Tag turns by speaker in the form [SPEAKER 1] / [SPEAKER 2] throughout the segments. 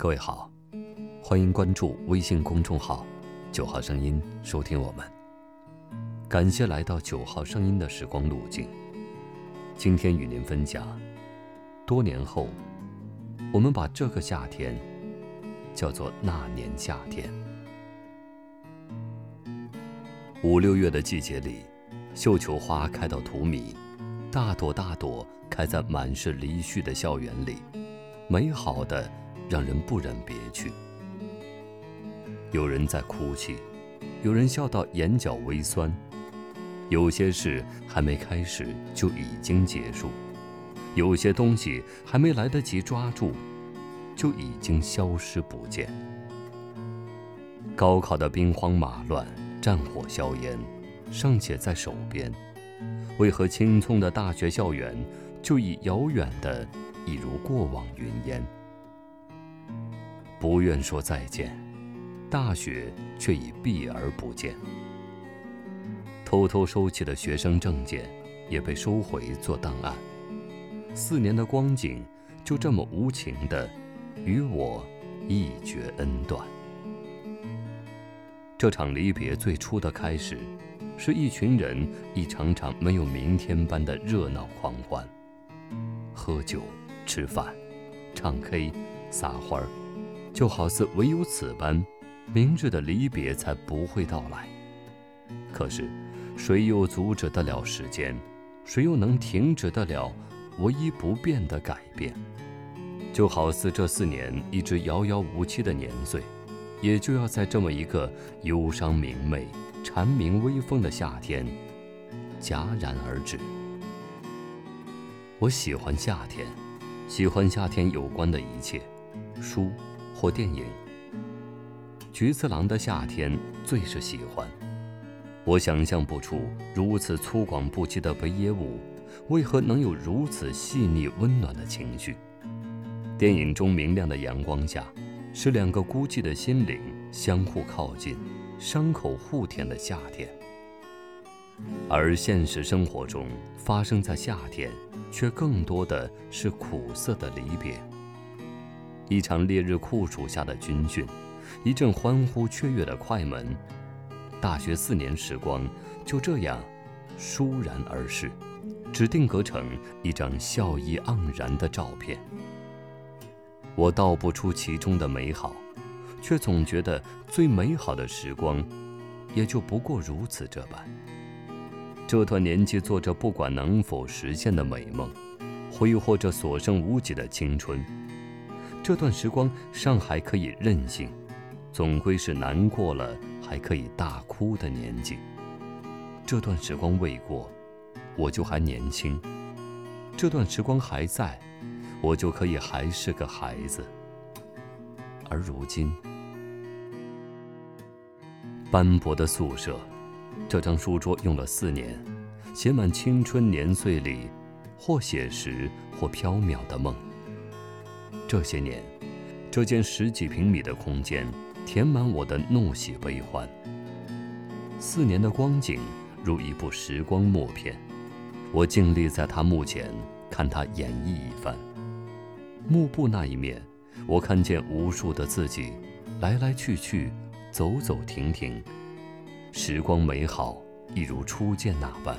[SPEAKER 1] 各位好，欢迎关注微信公众号“九号声音”，收听我们。感谢来到九号声音的时光路径。今天与您分享，多年后，我们把这个夏天叫做那年夏天。五六月的季节里，绣球花开到荼蘼，大朵大朵开在满是离絮的校园里，美好的。让人不忍别去。有人在哭泣，有人笑到眼角微酸。有些事还没开始就已经结束，有些东西还没来得及抓住，就已经消失不见。高考的兵荒马乱、战火硝烟，尚且在手边，为何青葱的大学校园就已遥远的一如过往云烟？不愿说再见，大雪却已避而不见。偷偷收起的学生证件也被收回做档案。四年的光景就这么无情的与我一决恩断。这场离别最初的开始，是一群人一场场没有明天般的热闹狂欢，喝酒、吃饭、唱 K、撒欢儿。就好似唯有此般，明日的离别才不会到来。可是，谁又阻止得了时间？谁又能停止得了唯一不变的改变？就好似这四年一直遥遥无期的年岁，也就要在这么一个忧伤明媚、蝉鸣微风的夏天，戛然而止。我喜欢夏天，喜欢夏天有关的一切，书。或电影，菊次郎的夏天最是喜欢。我想象不出如此粗犷不羁的北野武，为何能有如此细腻温暖的情绪。电影中明亮的阳光下，是两个孤寂的心灵相互靠近，伤口互舔的夏天。而现实生活中发生在夏天，却更多的是苦涩的离别。一场烈日酷暑下的军训，一阵欢呼雀跃的快门，大学四年时光就这样倏然而逝，只定格成一张笑意盎然的照片。我道不出其中的美好，却总觉得最美好的时光，也就不过如此这般。这段年纪做着不管能否实现的美梦，挥霍着所剩无几的青春。这段时光尚还可以任性，总归是难过了还可以大哭的年纪。这段时光未过，我就还年轻；这段时光还在，我就可以还是个孩子。而如今，斑驳的宿舍，这张书桌用了四年，写满青春年岁里或写实或飘渺的梦。这些年，这间十几平米的空间填满我的怒喜悲欢。四年的光景如一部时光默片，我静立在他墓前，看他演绎一番。幕布那一面，我看见无数的自己，来来去去，走走停停。时光美好，一如初见那般。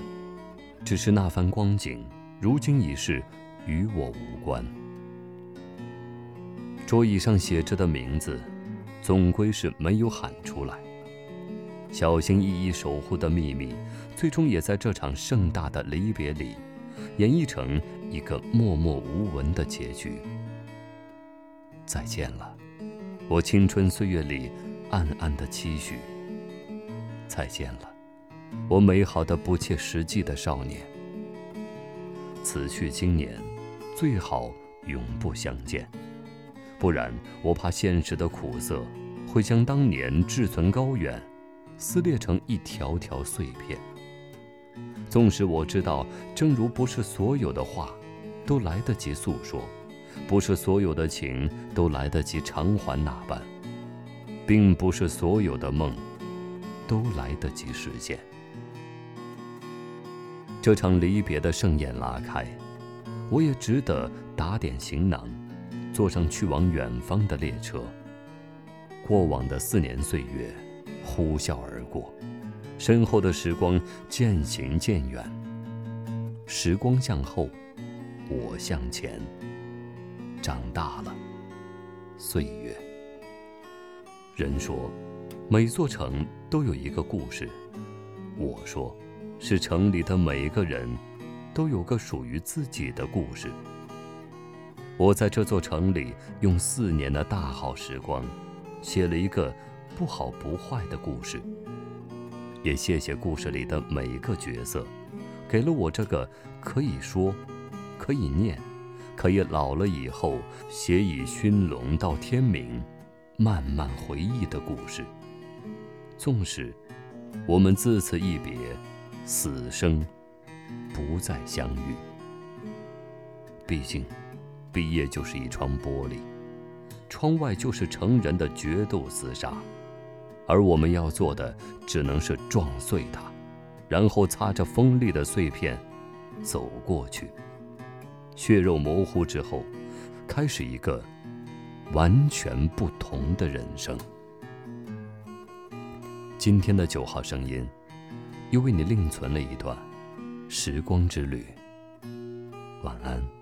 [SPEAKER 1] 只是那番光景，如今已是与我无关。桌椅上写着的名字，总归是没有喊出来。小心翼翼守护的秘密，最终也在这场盛大的离别里，演绎成一个默默无闻的结局。再见了，我青春岁月里暗暗的期许。再见了，我美好的不切实际的少年。此去经年，最好永不相见。不然，我怕现实的苦涩会将当年志存高远撕裂成一条条碎片。纵使我知道，正如不是所有的话都来得及诉说，不是所有的情都来得及偿还那般，并不是所有的梦都来得及实现。这场离别的盛宴拉开，我也只得打点行囊。坐上去往远方的列车。过往的四年岁月呼啸而过，身后的时光渐行渐远。时光向后，我向前。长大了，岁月。人说，每座城都有一个故事。我说，是城里的每个人，都有个属于自己的故事。我在这座城里用四年的大好时光，写了一个不好不坏的故事。也谢谢故事里的每个角色，给了我这个可以说、可以念、可以老了以后写以熏笼到天明，慢慢回忆的故事。纵使我们自此一别，死生不再相遇，毕竟。毕业就是一窗玻璃，窗外就是成人的决斗厮杀，而我们要做的只能是撞碎它，然后擦着锋利的碎片走过去。血肉模糊之后，开始一个完全不同的人生。今天的九号声音，又为你另存了一段时光之旅。晚安。